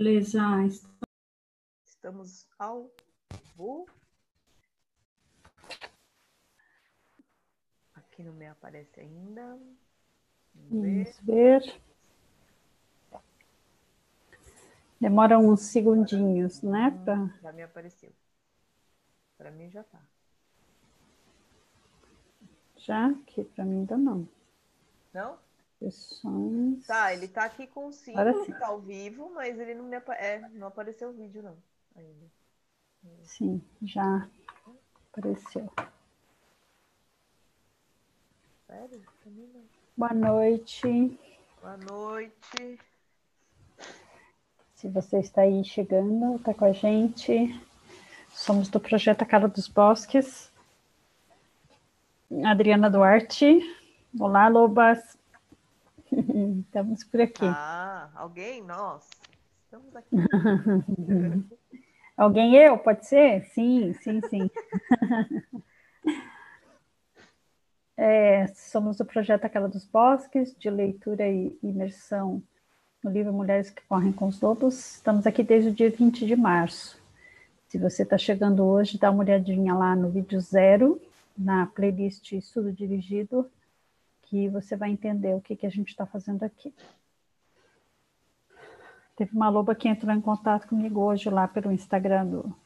Beleza. Estamos ao vivo. Aqui não me aparece ainda. Vamos ver. ver. Demora uns segundinhos, né? Hum, pra... Já me apareceu. Para mim já tá. Já? Aqui para mim ainda não. Não? Sessões. Tá, ele tá aqui com símbolo, tá ao vivo, mas ele não me apa... é, não apareceu o vídeo não ainda. Sim, já apareceu. Sério? Boa noite. Boa noite. Se você está aí chegando, está com a gente. Somos do projeto A Cara dos Bosques. Adriana Duarte. Olá, Lobas. Estamos por aqui. Ah, alguém? Nós. Estamos aqui. alguém eu? Pode ser? Sim, sim, sim. é, somos do projeto Aquela dos Bosques, de leitura e imersão no livro Mulheres que Correm com os Lobos. Estamos aqui desde o dia 20 de março. Se você está chegando hoje, dá uma olhadinha lá no vídeo zero, na playlist Estudo Dirigido, que você vai entender o que, que a gente está fazendo aqui. Teve uma loba que entrou em contato comigo hoje lá pelo Instagram do,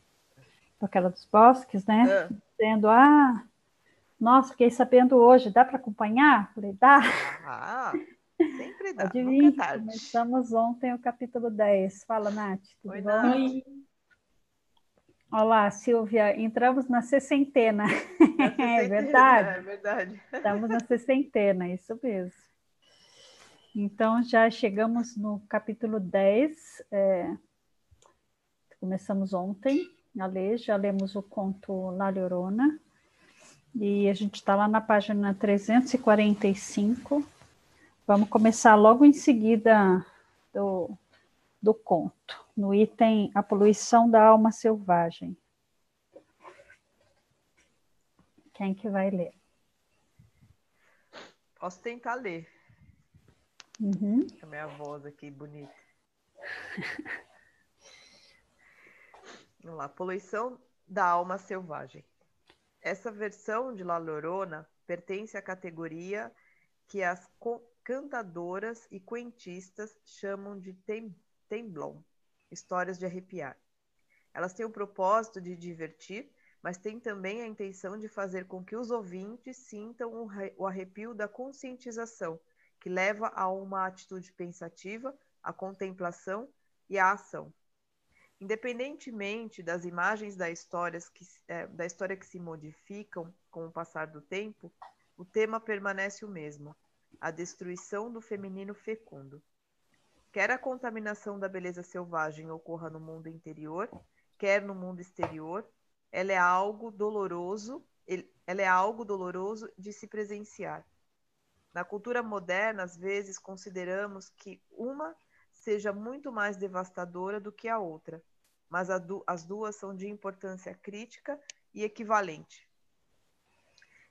aquela dos Bosques, né? É. Dizendo, ah, nossa, fiquei sabendo hoje, dá para acompanhar? Falei, dá. Ah, sempre dá, Adivinha, nunca é tarde. Começamos ontem o capítulo 10. Fala, Nath, tudo Oi, bom? Nath. Olá, Silvia, entramos na sessentena. é verdade. É verdade. Estamos na sessentena, isso mesmo. Então, já chegamos no capítulo 10. É, começamos ontem a ler, já lemos o conto La Llorona. E a gente está lá na página 345. Vamos começar logo em seguida do, do conto no item A Poluição da Alma Selvagem. Quem que vai ler? Posso tentar ler. Uhum. A minha voz aqui bonita. Vamos lá. Poluição da alma selvagem. Essa versão de La Llorona pertence à categoria que as cantadoras e cuentistas chamam de tem temblon histórias de arrepiar. Elas têm o propósito de divertir, mas têm também a intenção de fazer com que os ouvintes sintam o arrepio da conscientização, que leva a uma atitude pensativa, à contemplação e à ação. Independentemente das imagens da história que, é, da história que se modificam com o passar do tempo, o tema permanece o mesmo: a destruição do feminino fecundo. Quer a contaminação da beleza selvagem ocorra no mundo interior, quer no mundo exterior, ela é algo doloroso, ela é algo doloroso de se presenciar. Na cultura moderna, às vezes consideramos que uma seja muito mais devastadora do que a outra, mas as duas são de importância crítica e equivalente.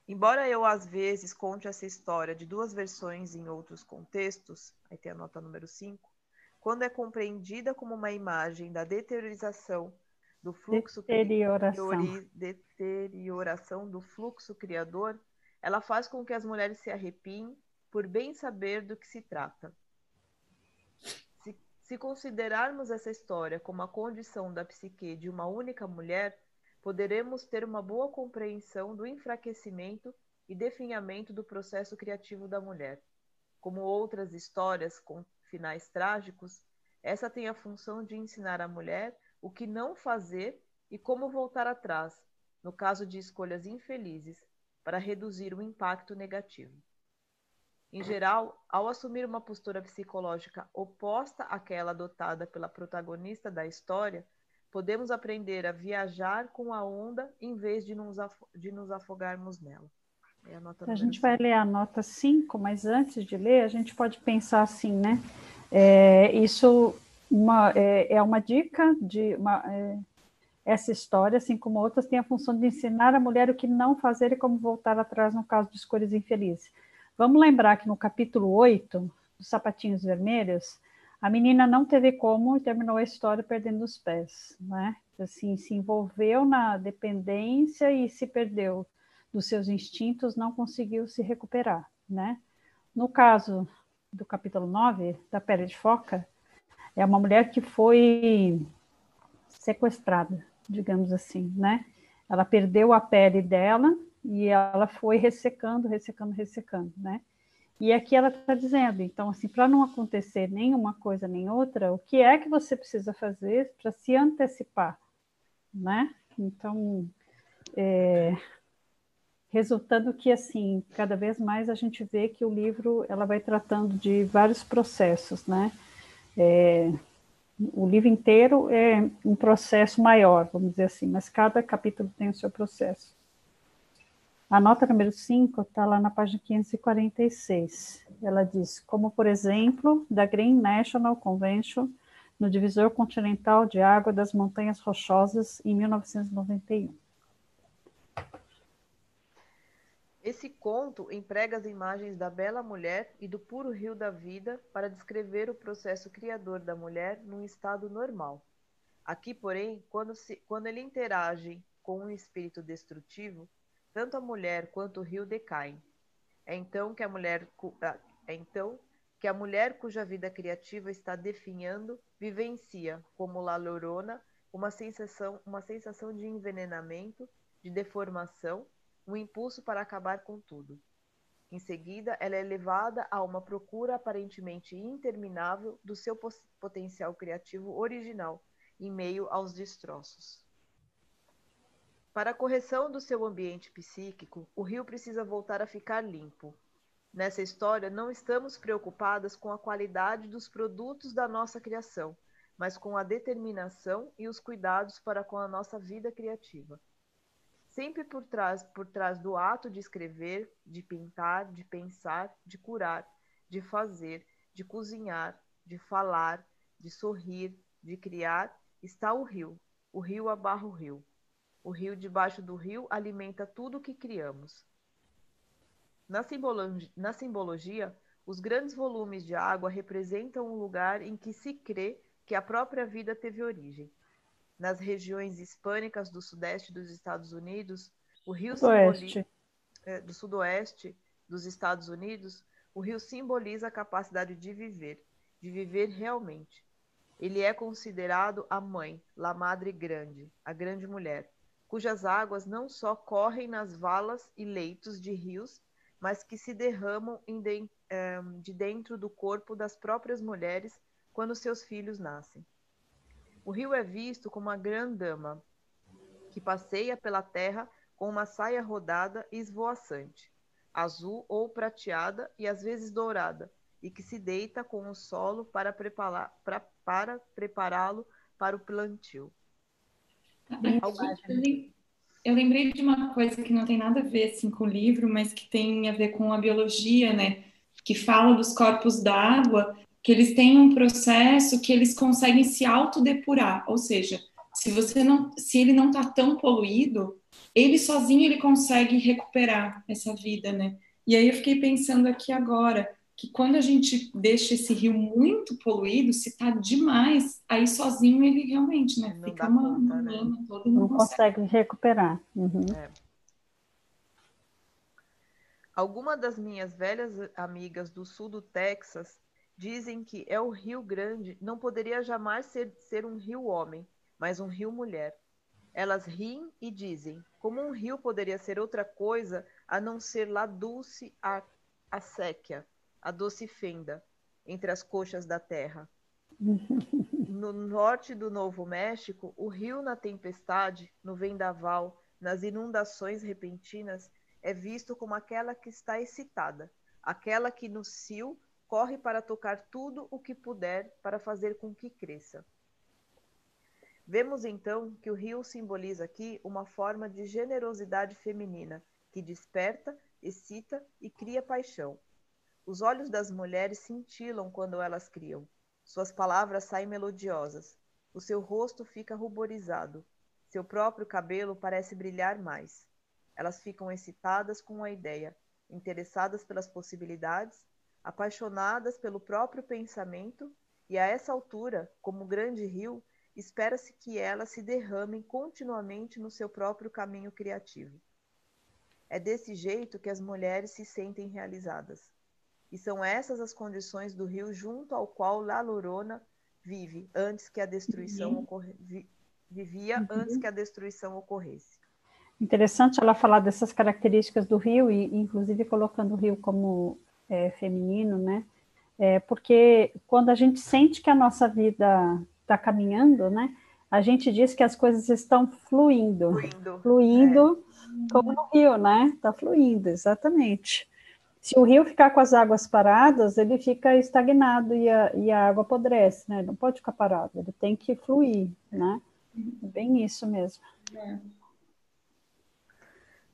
Embora eu às vezes conte essa história de duas versões em outros contextos, aí tem a nota número 5, quando é compreendida como uma imagem da deteriorização do fluxo deterioração. deterioração do fluxo criador, ela faz com que as mulheres se arrepiem por bem saber do que se trata. Se, se considerarmos essa história como a condição da psique de uma única mulher, poderemos ter uma boa compreensão do enfraquecimento e definhamento do processo criativo da mulher. Como outras histórias finais trágicos, essa tem a função de ensinar a mulher o que não fazer e como voltar atrás, no caso de escolhas infelizes, para reduzir o impacto negativo. Em geral, ao assumir uma postura psicológica oposta àquela adotada pela protagonista da história, podemos aprender a viajar com a onda em vez de nos, de nos afogarmos nela. É a, a gente vai ler a nota 5, mas antes de ler, a gente pode pensar assim, né? É, isso uma, é, é, uma dica de uma, é, essa história, assim como outras, tem a função de ensinar a mulher o que não fazer e como voltar atrás no caso de escolhas infelizes. Vamos lembrar que no capítulo 8, dos sapatinhos vermelhos, A menina não teve como e terminou a história perdendo os pés, né? Assim, se envolveu na dependência e se perdeu dos seus instintos, não conseguiu se recuperar, né? No caso do capítulo 9, da pele de foca, é uma mulher que foi sequestrada, digamos assim, né? Ela perdeu a pele dela e ela foi ressecando, ressecando, ressecando, né? E aqui ela está dizendo, então, assim, para não acontecer nenhuma coisa nem outra, o que é que você precisa fazer para se antecipar, né? Então, é, resultando que, assim, cada vez mais a gente vê que o livro, ela vai tratando de vários processos, né? É, o livro inteiro é um processo maior, vamos dizer assim, mas cada capítulo tem o seu processo. A nota número 5 está lá na página 546. Ela diz, como por exemplo, da Green National Convention, no divisor continental de água das Montanhas Rochosas, em 1991. Esse conto emprega as imagens da bela mulher e do puro rio da vida para descrever o processo criador da mulher num estado normal. Aqui, porém, quando, se, quando ele interage com um espírito destrutivo, tanto a mulher quanto o rio decaem. É então que a mulher, ah, é então que a mulher cuja vida criativa está definhando vivencia, como La Llorona, uma sensação, uma sensação de envenenamento, de deformação, um impulso para acabar com tudo. Em seguida, ela é levada a uma procura aparentemente interminável do seu potencial criativo original, em meio aos destroços. Para a correção do seu ambiente psíquico, o rio precisa voltar a ficar limpo. Nessa história, não estamos preocupadas com a qualidade dos produtos da nossa criação, mas com a determinação e os cuidados para com a nossa vida criativa. Sempre por trás, por trás do ato de escrever, de pintar, de pensar, de curar, de fazer, de cozinhar, de falar, de sorrir, de criar, está o rio. O rio abarra o rio. O rio debaixo do rio alimenta tudo o que criamos. Na simbologia, na simbologia, os grandes volumes de água representam um lugar em que se crê que a própria vida teve origem. Nas regiões hispânicas do sudeste dos Estados Unidos, o rio simboliza, é, do sudoeste dos Estados Unidos, o rio simboliza a capacidade de viver, de viver realmente. Ele é considerado a mãe, la madre grande, a grande mulher, cujas águas não só correm nas valas e leitos de rios, mas que se derramam de, eh, de dentro do corpo das próprias mulheres quando seus filhos nascem. O rio é visto como uma grande-dama que passeia pela terra com uma saia rodada e esvoaçante, azul ou prateada e às vezes dourada, e que se deita com o solo para prepará-lo para o plantio. Eu lembrei de uma coisa que não tem nada a ver assim, com o livro, mas que tem a ver com a biologia, né? Que fala dos corpos d'água, que eles têm um processo que eles conseguem se autodepurar, ou seja, se você não, se ele não está tão poluído, ele sozinho ele consegue recuperar essa vida, né? E aí eu fiquei pensando aqui agora, que quando a gente deixa esse rio muito poluído, se está demais, aí sozinho ele realmente, né? Não fica uma, conta, né? toda não, não consegue. consegue recuperar. Uhum. É. Alguma das minhas velhas amigas do sul do Texas dizem que é o Rio Grande não poderia jamais ser, ser um rio homem, mas um rio mulher. Elas riem e dizem, como um rio poderia ser outra coisa a não ser lá dulce a, a séquia, a doce fenda entre as coxas da terra. No norte do Novo México, o rio na tempestade, no vendaval, nas inundações repentinas, é visto como aquela que está excitada, aquela que no cio corre para tocar tudo o que puder para fazer com que cresça. Vemos então que o rio simboliza aqui uma forma de generosidade feminina que desperta, excita e cria paixão, os olhos das mulheres cintilam quando elas criam. Suas palavras saem melodiosas. O seu rosto fica ruborizado. Seu próprio cabelo parece brilhar mais. Elas ficam excitadas com a ideia, interessadas pelas possibilidades, apaixonadas pelo próprio pensamento E a essa altura, como grande rio, espera-se que elas se derramem continuamente no seu próprio caminho criativo. É desse jeito que as mulheres se sentem realizadas. E são essas as condições do rio junto ao qual La Lorona vive antes que a destruição uhum. ocorre... vivia uhum. antes que a destruição ocorresse. Interessante ela falar dessas características do rio e inclusive colocando o rio como é, feminino, né? É, porque quando a gente sente que a nossa vida está caminhando, né? A gente diz que as coisas estão fluindo, fluindo, fluindo é. como no rio, né? Está fluindo, exatamente. Se o rio ficar com as águas paradas, ele fica estagnado e a, e a água apodrece, né? Não pode ficar parado, ele tem que fluir, né? É bem isso mesmo. É.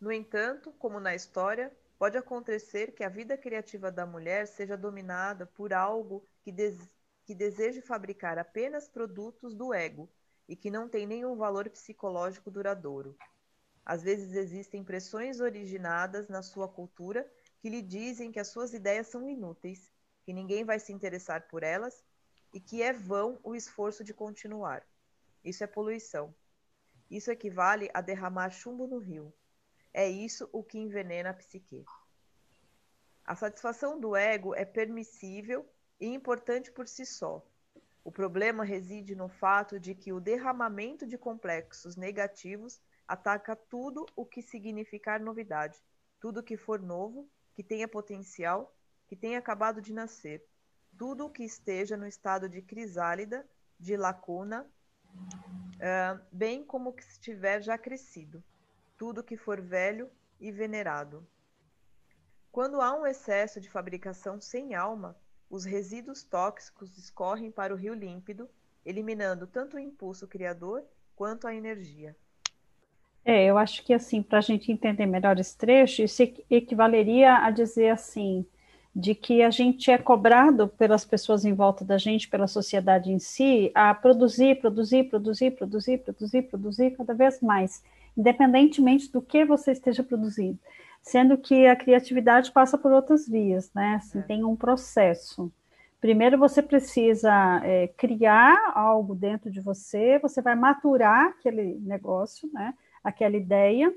No entanto, como na história, pode acontecer que a vida criativa da mulher seja dominada por algo que, des que deseje fabricar apenas produtos do ego e que não tem nenhum valor psicológico duradouro. Às vezes existem pressões originadas na sua cultura que lhe dizem que as suas ideias são inúteis, que ninguém vai se interessar por elas e que é vão o esforço de continuar. Isso é poluição. Isso equivale a derramar chumbo no rio. É isso o que envenena a psique. A satisfação do ego é permissível e importante por si só. O problema reside no fato de que o derramamento de complexos negativos ataca tudo o que significar novidade, tudo que for novo, que tenha potencial, que tenha acabado de nascer, tudo o que esteja no estado de crisálida, de lacuna, bem como que estiver já crescido tudo que for velho e venerado. Quando há um excesso de fabricação sem alma, os resíduos tóxicos escorrem para o rio límpido, eliminando tanto o impulso criador quanto a energia. É, eu acho que assim, para a gente entender melhor esse trecho, isso equivaleria a dizer assim, de que a gente é cobrado pelas pessoas em volta da gente, pela sociedade em si, a produzir, produzir, produzir, produzir, produzir, produzir cada vez mais independentemente do que você esteja produzindo. Sendo que a criatividade passa por outras vias, né? Assim, é. Tem um processo. Primeiro você precisa é, criar algo dentro de você, você vai maturar aquele negócio, né? Aquela ideia.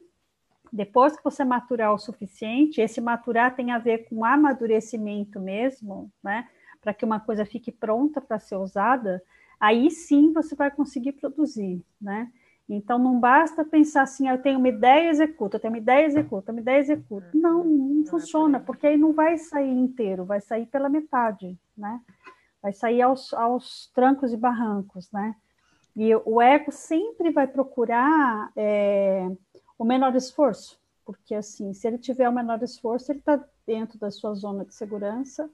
Depois que você maturar o suficiente, esse maturar tem a ver com amadurecimento mesmo, né? Para que uma coisa fique pronta para ser usada, aí sim você vai conseguir produzir, né? Então, não basta pensar assim, ah, eu tenho uma ideia, executo, eu tenho uma ideia, executo, uma ideia, executo. Uhum. Não, não é funciona, porque aí não vai sair inteiro, vai sair pela metade, né? Vai sair aos, aos trancos e barrancos, né? E o ego sempre vai procurar é, o menor esforço, porque assim, se ele tiver o menor esforço, ele está dentro da sua zona de segurança,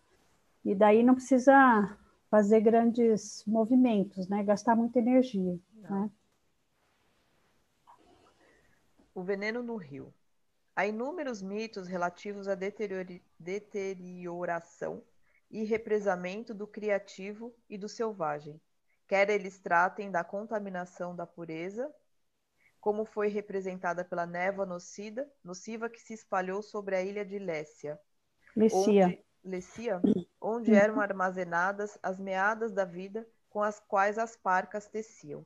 e daí não precisa fazer grandes movimentos, né? Gastar muita energia, não. né? O veneno no rio. Há inúmeros mitos relativos à deterioração e represamento do criativo e do selvagem, quer eles tratem da contaminação da pureza, como foi representada pela névoa nocida, nociva que se espalhou sobre a ilha de Lécia, Lécia. onde, Lécia, onde eram armazenadas as meadas da vida com as quais as parcas teciam.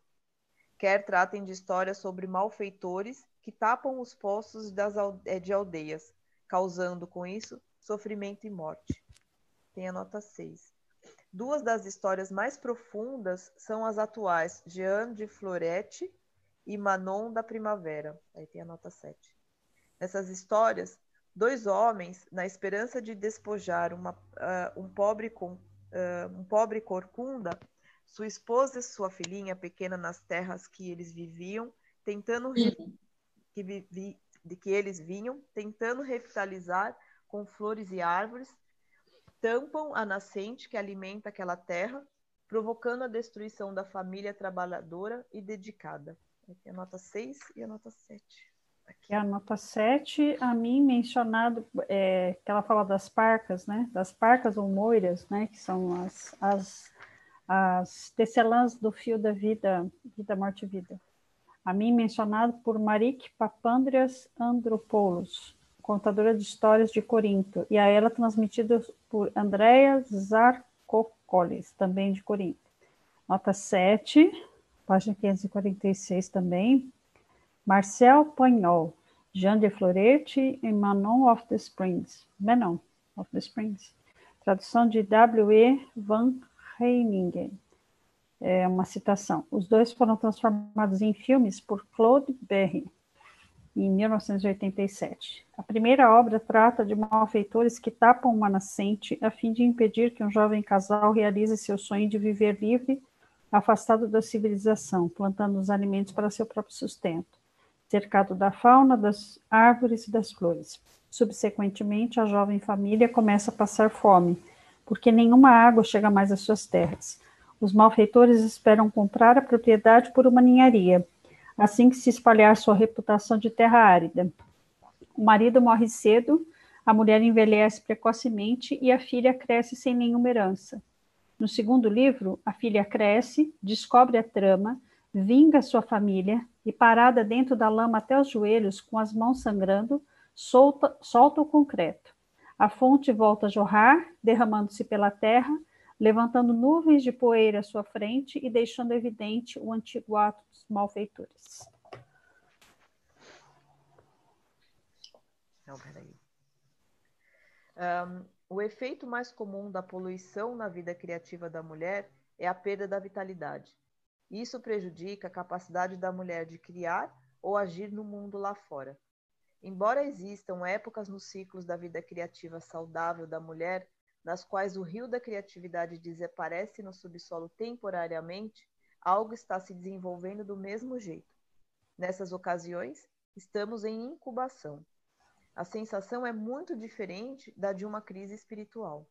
Quer tratem de histórias sobre malfeitores que tapam os poços das, eh, de aldeias, causando com isso sofrimento e morte. Tem a nota 6. Duas das histórias mais profundas são as atuais Jean de Florete e Manon da Primavera. Aí tem a nota 7. Nessas histórias, dois homens, na esperança de despojar uma, uh, um, pobre com, uh, um pobre corcunda, sua esposa e sua filhinha pequena nas terras que eles viviam, tentando que, vi, de que eles vinham, tentando revitalizar com flores e árvores, tampam a nascente que alimenta aquela terra, provocando a destruição da família trabalhadora e dedicada. Aqui a nota 6 e a nota 7. Aqui a nota 7, a mim mencionado, é, que ela fala das parcas, né? Das parcas ou moiras, né? Que são as, as, as tecelãs do fio da vida, vida, morte e vida a mim mencionado por Marik Papandreas Andropoulos, contadora de histórias de Corinto, e a ela transmitido por Andrea Zarkowska. Cocoles, também de Corinto. Nota 7, página 546 também. Marcel Pagnol, Jean de Florete e Manon of the Springs. Manon of the Springs. Tradução de W.E. Van Heiningen. É uma citação. Os dois foram transformados em filmes por Claude Berry, em 1987. A primeira obra trata de malfeitores que tapam uma nascente a fim de impedir que um jovem casal realize seu sonho de viver livre, afastado da civilização, plantando os alimentos para seu próprio sustento, cercado da fauna, das árvores e das flores. Subsequentemente, a jovem família começa a passar fome, porque nenhuma água chega mais às suas terras. Os malfeitores esperam comprar a propriedade por uma ninharia, assim que se espalhar sua reputação de terra árida. O marido morre cedo, a mulher envelhece precocemente e a filha cresce sem nenhuma herança. No segundo livro, a filha cresce, descobre a trama, vinga sua família e, parada dentro da lama até os joelhos, com as mãos sangrando, solta, solta o concreto. A fonte volta a jorrar, derramando-se pela terra, levantando nuvens de poeira à sua frente e deixando evidente o antigo ato dos malfeitores. Não, peraí. Um, o efeito mais comum da poluição na vida criativa da mulher é a perda da vitalidade. Isso prejudica a capacidade da mulher de criar ou agir no mundo lá fora. Embora existam épocas nos ciclos da vida criativa saudável da mulher, nas quais o rio da criatividade desaparece no subsolo temporariamente, algo está se desenvolvendo do mesmo jeito. Nessas ocasiões, estamos em incubação. A sensação é muito diferente da de uma crise espiritual.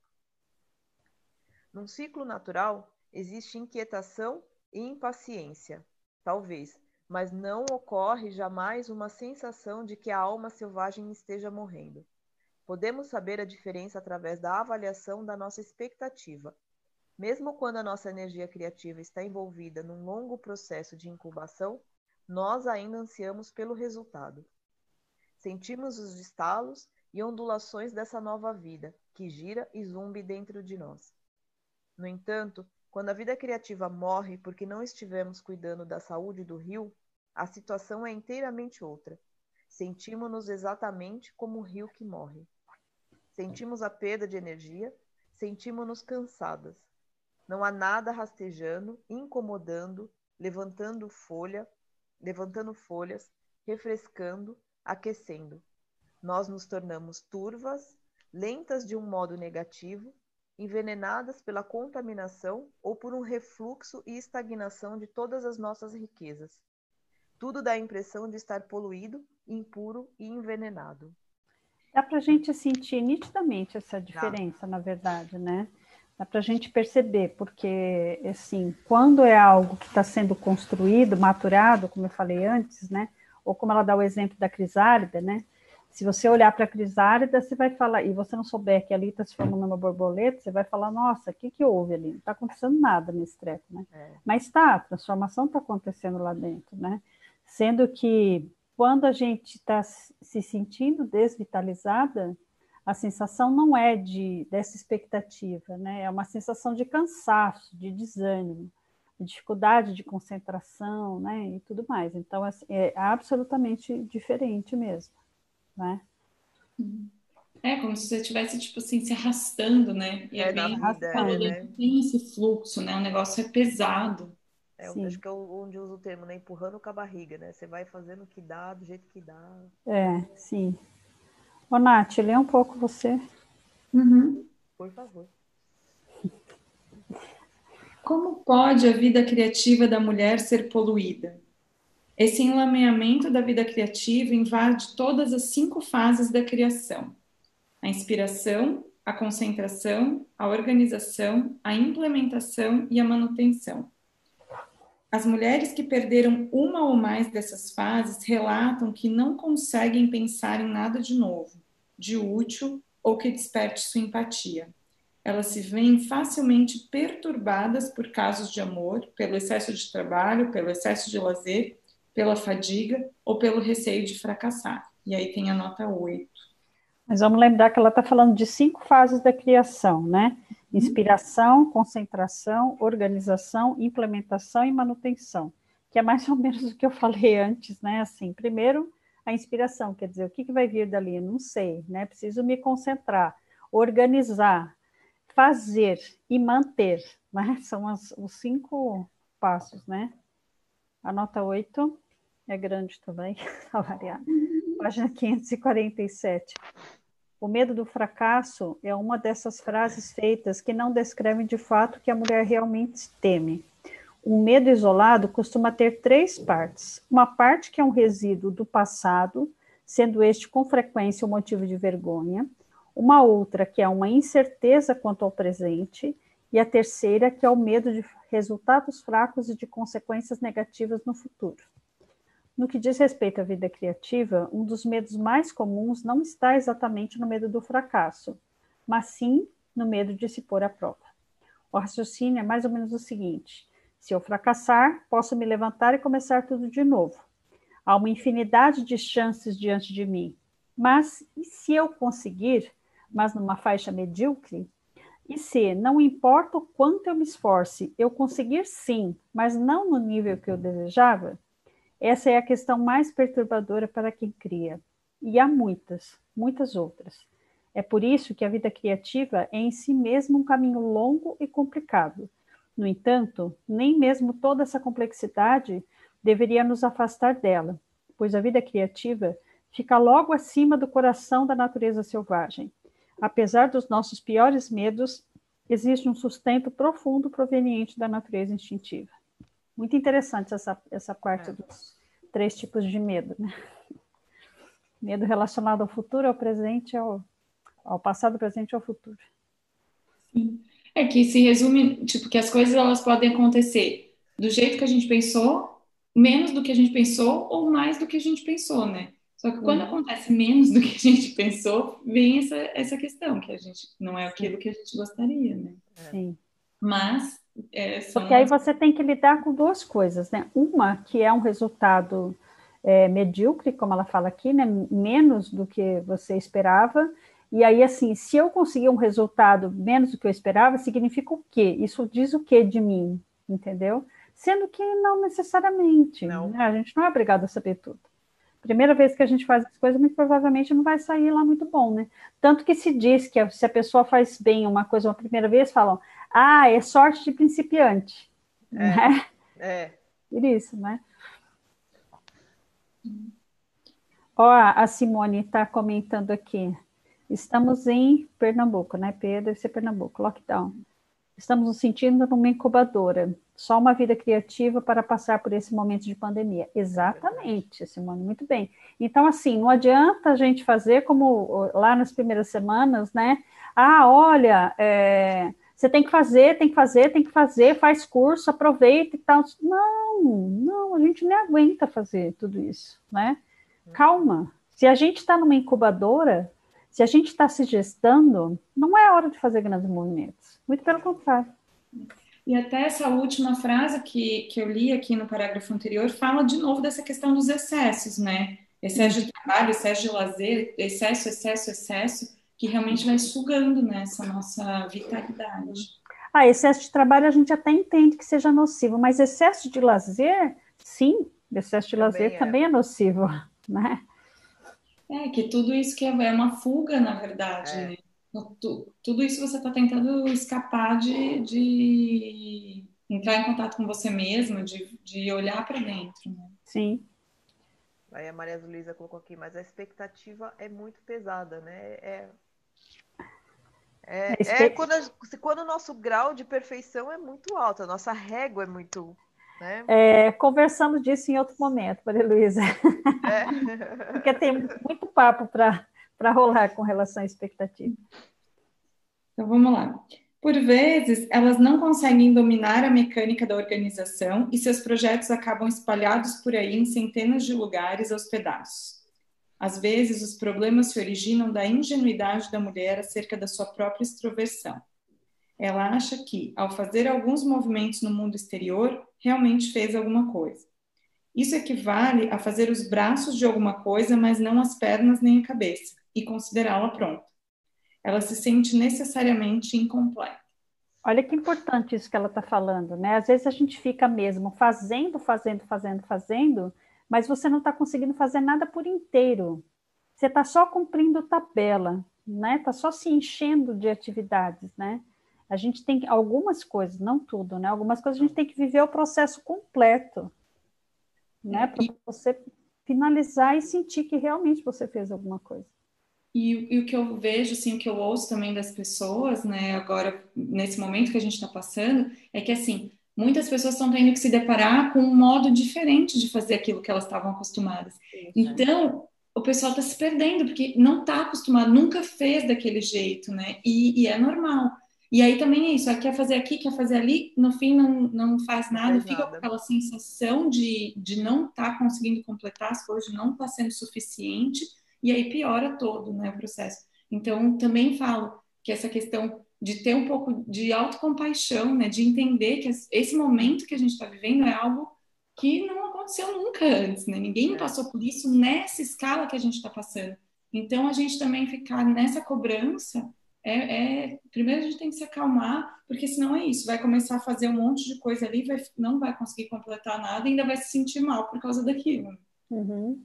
Num ciclo natural, existe inquietação e impaciência, talvez, mas não ocorre jamais uma sensação de que a alma selvagem esteja morrendo. Podemos saber a diferença através da avaliação da nossa expectativa. Mesmo quando a nossa energia criativa está envolvida num longo processo de incubação, nós ainda ansiamos pelo resultado. Sentimos os estalos e ondulações dessa nova vida que gira e zumbi dentro de nós. No entanto, quando a vida criativa morre porque não estivemos cuidando da saúde do rio, a situação é inteiramente outra. Sentimos-nos exatamente como o rio que morre. Sentimos a perda de energia, sentimos-nos cansadas. Não há nada rastejando, incomodando, levantando folha, levantando folhas, refrescando, aquecendo. Nós nos tornamos turvas, lentas de um modo negativo, envenenadas pela contaminação ou por um refluxo e estagnação de todas as nossas riquezas. Tudo dá a impressão de estar poluído, impuro e envenenado. Dá para a gente sentir nitidamente essa diferença, na verdade, né? Dá para a gente perceber, porque, assim, quando é algo que está sendo construído, maturado, como eu falei antes, né? Ou como ela dá o exemplo da crisálida, né? Se você olhar para a crisálida, você vai falar, e você não souber que ali está se formando uma borboleta, você vai falar, nossa, o que, que houve ali? Não está acontecendo nada nesse treco, né? É. Mas está, a transformação está acontecendo lá dentro, né? Sendo que quando a gente está se sentindo desvitalizada, a sensação não é de dessa expectativa, né? É uma sensação de cansaço, de desânimo, de dificuldade de concentração, né? E tudo mais. Então assim, é absolutamente diferente mesmo, né? É como se você estivesse tipo assim se arrastando, né? E é, é bem arrastando, né? Tem esse fluxo, né? O negócio é pesado. É, eu acho que é onde usa o termo, né? Empurrando com a barriga, né? Você vai fazendo o que dá, do jeito que dá. É, sim. Ô, Nath, lê um pouco você. Uhum. Por favor. Como pode a vida criativa da mulher ser poluída? Esse enlameamento da vida criativa invade todas as cinco fases da criação: a inspiração, a concentração, a organização, a implementação e a manutenção. As mulheres que perderam uma ou mais dessas fases relatam que não conseguem pensar em nada de novo, de útil ou que desperte sua empatia. Elas se veem facilmente perturbadas por casos de amor, pelo excesso de trabalho, pelo excesso de lazer, pela fadiga ou pelo receio de fracassar. E aí tem a nota 8. Mas vamos lembrar que ela está falando de cinco fases da criação, né? Inspiração, concentração, organização, implementação e manutenção, que é mais ou menos o que eu falei antes, né? Assim, primeiro a inspiração, quer dizer, o que, que vai vir dali? Não sei, né? Preciso me concentrar, organizar, fazer e manter, né? São as, os cinco passos, né? A nota 8 é grande também, a variar. Página 547. O medo do fracasso é uma dessas frases feitas que não descrevem de fato o que a mulher realmente teme. Um medo isolado costuma ter três partes. Uma parte que é um resíduo do passado, sendo este com frequência o um motivo de vergonha. Uma outra que é uma incerteza quanto ao presente. E a terceira que é o medo de resultados fracos e de consequências negativas no futuro. No que diz respeito à vida criativa, um dos medos mais comuns não está exatamente no medo do fracasso, mas sim no medo de se pôr à prova. O raciocínio é mais ou menos o seguinte: se eu fracassar, posso me levantar e começar tudo de novo. Há uma infinidade de chances diante de mim. Mas e se eu conseguir, mas numa faixa medíocre? E se, não importa o quanto eu me esforce, eu conseguir sim, mas não no nível que eu desejava? Essa é a questão mais perturbadora para quem cria. E há muitas, muitas outras. É por isso que a vida criativa é em si mesma um caminho longo e complicado. No entanto, nem mesmo toda essa complexidade deveria nos afastar dela, pois a vida criativa fica logo acima do coração da natureza selvagem. Apesar dos nossos piores medos, existe um sustento profundo proveniente da natureza instintiva. Muito interessante essa, essa parte é. dos três tipos de medo, né? Medo relacionado ao futuro, ao presente, ao, ao passado, presente e ao futuro. Sim. É que se resume, tipo, que as coisas elas podem acontecer do jeito que a gente pensou, menos do que a gente pensou ou mais do que a gente pensou, né? Só que quando uhum. acontece menos do que a gente pensou, vem essa, essa questão, que a gente não é aquilo que a gente gostaria, né? Sim. Mas é, são... Porque aí você tem que lidar com duas coisas, né? Uma que é um resultado é, medíocre, como ela fala aqui, né? Menos do que você esperava. E aí, assim, se eu conseguir um resultado menos do que eu esperava, significa o quê? Isso diz o quê de mim, entendeu? Sendo que não necessariamente. Não. Né? A gente não é obrigado a saber tudo. Primeira vez que a gente faz as coisas, muito provavelmente não vai sair lá muito bom, né? Tanto que se diz que se a pessoa faz bem uma coisa uma primeira vez, falam, ah, é sorte de principiante. É. Né? É. Por isso, né? Ó, a Simone está comentando aqui. Estamos em Pernambuco, né, Pedro? Deve ser Pernambuco, lockdown. Estamos nos sentindo numa incubadora. Só uma vida criativa para passar por esse momento de pandemia. Exatamente, Simone, muito bem. Então, assim, não adianta a gente fazer como lá nas primeiras semanas, né? Ah, olha, é, você tem que fazer, tem que fazer, tem que fazer, faz curso, aproveita e tal. Não, não, a gente nem aguenta fazer tudo isso, né? Calma. Se a gente está numa incubadora, se a gente está se gestando, não é hora de fazer grandes movimentos. Muito pelo contrário. E até essa última frase que, que eu li aqui no parágrafo anterior fala de novo dessa questão dos excessos, né? Excesso de trabalho, excesso de lazer, excesso, excesso, excesso que realmente vai sugando nessa né, nossa vitalidade. Ah, excesso de trabalho a gente até entende que seja nocivo, mas excesso de lazer, sim, excesso de também lazer é. também é nocivo, né? É, que tudo isso que é, é uma fuga, na verdade, é. né? Tudo isso você está tentando escapar de, de entrar em contato com você mesma, de, de olhar para dentro, né? Sim. Aí a Maria Luísa colocou aqui, mas a expectativa é muito pesada, né? É, é, é quando, a, quando o nosso grau de perfeição é muito alto, a nossa régua é muito. Né? É, conversamos disso em outro momento, Maria Luísa. É. Porque tem muito papo para rolar com relação à expectativa. Então vamos lá. Por vezes, elas não conseguem dominar a mecânica da organização e seus projetos acabam espalhados por aí em centenas de lugares aos pedaços. Às vezes, os problemas se originam da ingenuidade da mulher acerca da sua própria extroversão. Ela acha que, ao fazer alguns movimentos no mundo exterior, realmente fez alguma coisa. Isso equivale a fazer os braços de alguma coisa, mas não as pernas nem a cabeça, e considerá-la pronta. Ela se sente necessariamente incompleta. Olha que importante isso que ela está falando, né? Às vezes a gente fica mesmo fazendo, fazendo, fazendo, fazendo, mas você não está conseguindo fazer nada por inteiro. Você está só cumprindo tabela, né? Está só se enchendo de atividades, né? A gente tem algumas coisas, não tudo, né? Algumas coisas a gente tem que viver o processo completo, né? Para você finalizar e sentir que realmente você fez alguma coisa. E, e, o que eu vejo, assim, o que eu ouço também das pessoas, né, agora, nesse momento que a gente está passando, é que, assim, muitas pessoas estão tendo que se deparar com um modo diferente de fazer aquilo que elas estavam acostumadas. Então, o pessoal está se perdendo, porque não está acostumado, nunca fez daquele jeito, né, e, e, é normal. E aí também é isso, ah, quer fazer aqui, quer fazer ali, no fim não, não faz nada, não faz fica nada. com aquela sensação de, de não estar tá conseguindo completar as coisas, de não estar tá sendo suficiente, e aí piora todo né, o processo. Então, também falo que essa questão de ter um pouco de autocompaixão, né, de entender que esse momento que a gente está vivendo é algo que não aconteceu nunca antes, né? Ninguém é. passou por isso nessa escala que a gente está passando. Então, a gente também ficar nessa cobrança é, é, primeiro a gente tem que se acalmar, porque senão é isso, vai começar a fazer um monte de coisa ali, vai, não vai conseguir completar nada, e ainda vai se sentir mal por causa daquilo. Uhum.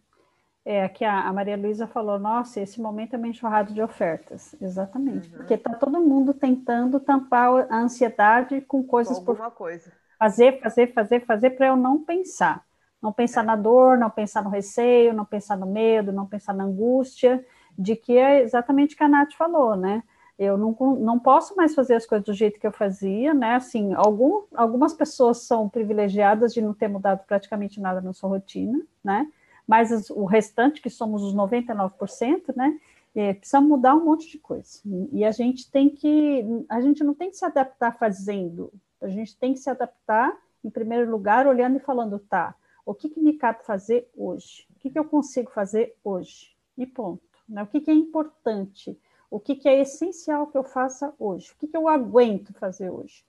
É, aqui a, a Maria Luísa falou, nossa, esse momento é uma enxurrada de ofertas. Exatamente, uhum. porque está todo mundo tentando tampar a ansiedade com coisas com por coisa. fazer, fazer, fazer, fazer para eu não pensar. Não pensar é. na dor, não pensar no receio, não pensar no medo, não pensar na angústia, de que é exatamente o que a Nath falou, né? Eu não, não posso mais fazer as coisas do jeito que eu fazia, né? Assim, algum, algumas pessoas são privilegiadas de não ter mudado praticamente nada na sua rotina, né? Mas o restante, que somos os 99%, né, é, precisa mudar um monte de coisa. E a gente tem que, a gente não tem que se adaptar fazendo, a gente tem que se adaptar, em primeiro lugar, olhando e falando, tá, o que, que me cabe fazer hoje? O que, que eu consigo fazer hoje? E ponto. Né? O que, que é importante? O que, que é essencial que eu faça hoje? O que, que eu aguento fazer hoje?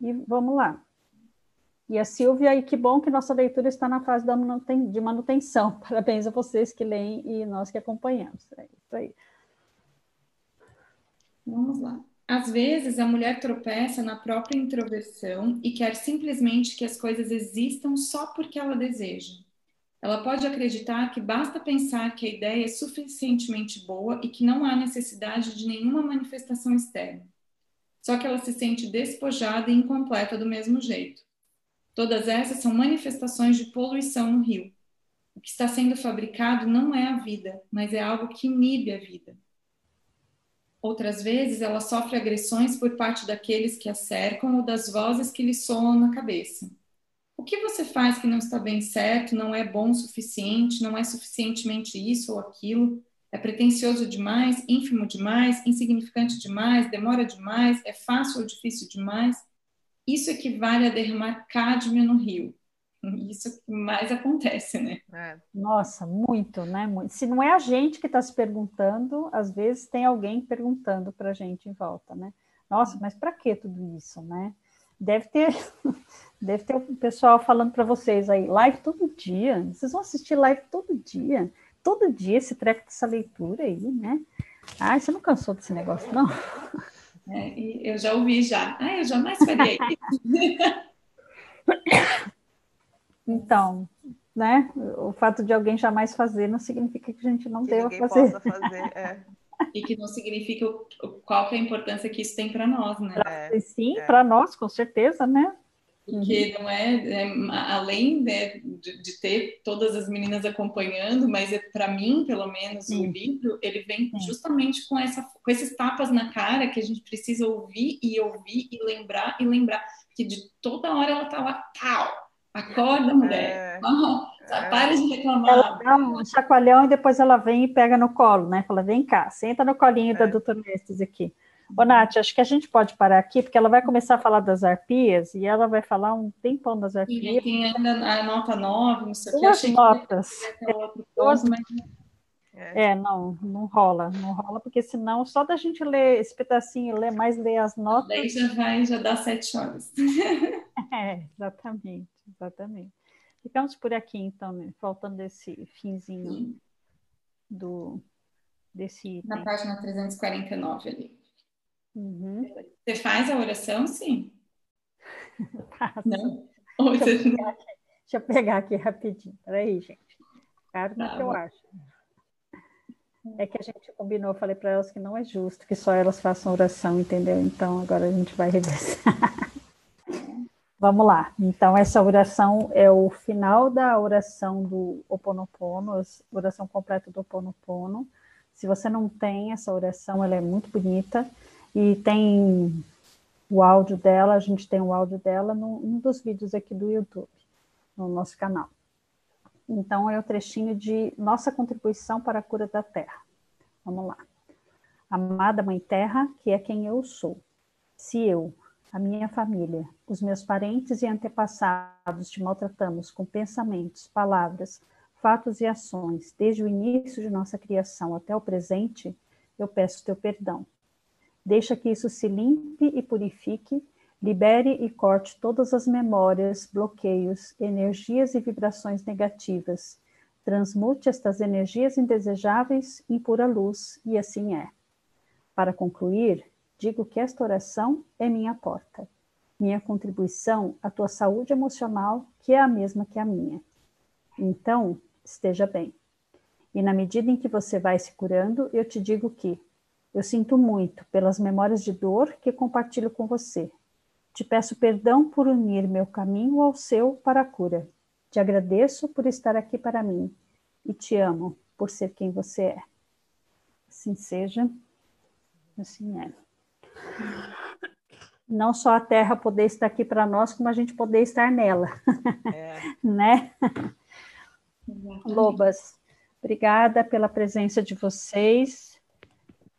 E vamos lá. E a Silvia, e que bom que nossa leitura está na fase de manutenção. Parabéns a vocês que leem e nós que acompanhamos. É isso aí. Vamos lá. Às vezes, a mulher tropeça na própria introversão e quer simplesmente que as coisas existam só porque ela deseja. Ela pode acreditar que basta pensar que a ideia é suficientemente boa e que não há necessidade de nenhuma manifestação externa. Só que ela se sente despojada e incompleta do mesmo jeito. Todas essas são manifestações de poluição no rio. O que está sendo fabricado não é a vida, mas é algo que inibe a vida. Outras vezes, ela sofre agressões por parte daqueles que a cercam ou das vozes que lhe soam na cabeça. O que você faz que não está bem certo, não é bom o suficiente, não é suficientemente isso ou aquilo, é pretensioso demais, ínfimo demais, insignificante demais, demora demais, é fácil ou difícil demais? Isso equivale a derramar cádmio no rio. Isso é que mais acontece, né? É. Nossa, muito, né? Se não é a gente que está se perguntando, às vezes tem alguém perguntando para a gente em volta, né? Nossa, mas para que tudo isso, né? Deve ter, deve ter um pessoal falando para vocês aí, live todo dia. Vocês vão assistir live todo dia, todo dia esse treco dessa leitura aí, né? Ah, você não cansou desse negócio, não? É, e eu já ouvi já. Ah, eu jamais faria então, né? O fato de alguém jamais fazer não significa que a gente não que deva fazer. fazer é. E que não significa qual que é a importância que isso tem para nós, né? É, sim, é. para nós, com certeza, né? Porque uhum. não é, é além né, de, de, ter todas as meninas acompanhando, mas é, para mim, pelo menos, o livro ele vem justamente com, essa, com esses tapas na cara que a gente precisa ouvir e ouvir e lembrar e lembrar que de toda hora ela tá lá, tal, acorda, mulher, é, é. para de reclamar. Ela dá um chacoalhão e depois ela vem e pega no colo, né? Fala, vem cá, senta no colinho da é. doutora Mestres aqui. Ô, Nath, acho que a gente pode parar aqui, porque ela vai começar a falar das arpias e ela vai falar um tempão das arpias. E tem ainda a nota 9, não sei o que. Duas notas. É, duas, mas... É. é, não, não rola, não rola, porque senão só da gente ler esse pedacinho, ler mais, ler as notas. Daí já vai, já dá sete horas. é, exatamente, exatamente. Ficamos por aqui, então, né? faltando esse finzinho Sim. do desse. Na página 349 ali. Uhum. Você faz a oração, sim? Não? Deixa, eu pegar aqui, deixa eu pegar aqui rapidinho. Peraí, gente. Claro tá, que eu acho. É que a gente combinou, falei para elas que não é justo que só elas façam oração, entendeu? Então agora a gente vai reversar. Vamos lá. Então essa oração é o final da oração do Oponopono, oração completa do Oponopono. Se você não tem essa oração, ela é muito bonita e tem o áudio dela, a gente tem o áudio dela num dos vídeos aqui do YouTube, no nosso canal. Então, é o trechinho de nossa contribuição para a cura da Terra. Vamos lá. Amada Mãe Terra, que é quem eu sou. Se eu, a minha família, os meus parentes e antepassados te maltratamos com pensamentos, palavras, fatos e ações, desde o início de nossa criação até o presente, eu peço teu perdão. Deixa que isso se limpe e purifique Libere e corte todas as memórias, bloqueios, energias e vibrações negativas. Transmute estas energias indesejáveis em pura luz, e assim é. Para concluir, digo que esta oração é minha porta, minha contribuição à tua saúde emocional, que é a mesma que a minha. Então, esteja bem. E na medida em que você vai se curando, eu te digo que eu sinto muito pelas memórias de dor que compartilho com você te peço perdão por unir meu caminho ao seu para a cura. Te agradeço por estar aqui para mim e te amo por ser quem você é. Assim seja, assim é. Não só a Terra poder estar aqui para nós, como a gente poder estar nela, é. né? Lobas, obrigada pela presença de vocês.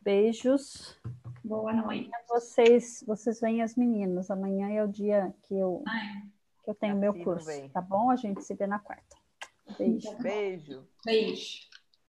Beijos. Boa noite. Vocês, vocês veem as meninas. Amanhã é o dia que eu, que eu tenho meu curso, tá bom? A gente se vê na quarta. Beijo. Beijo. Beijo.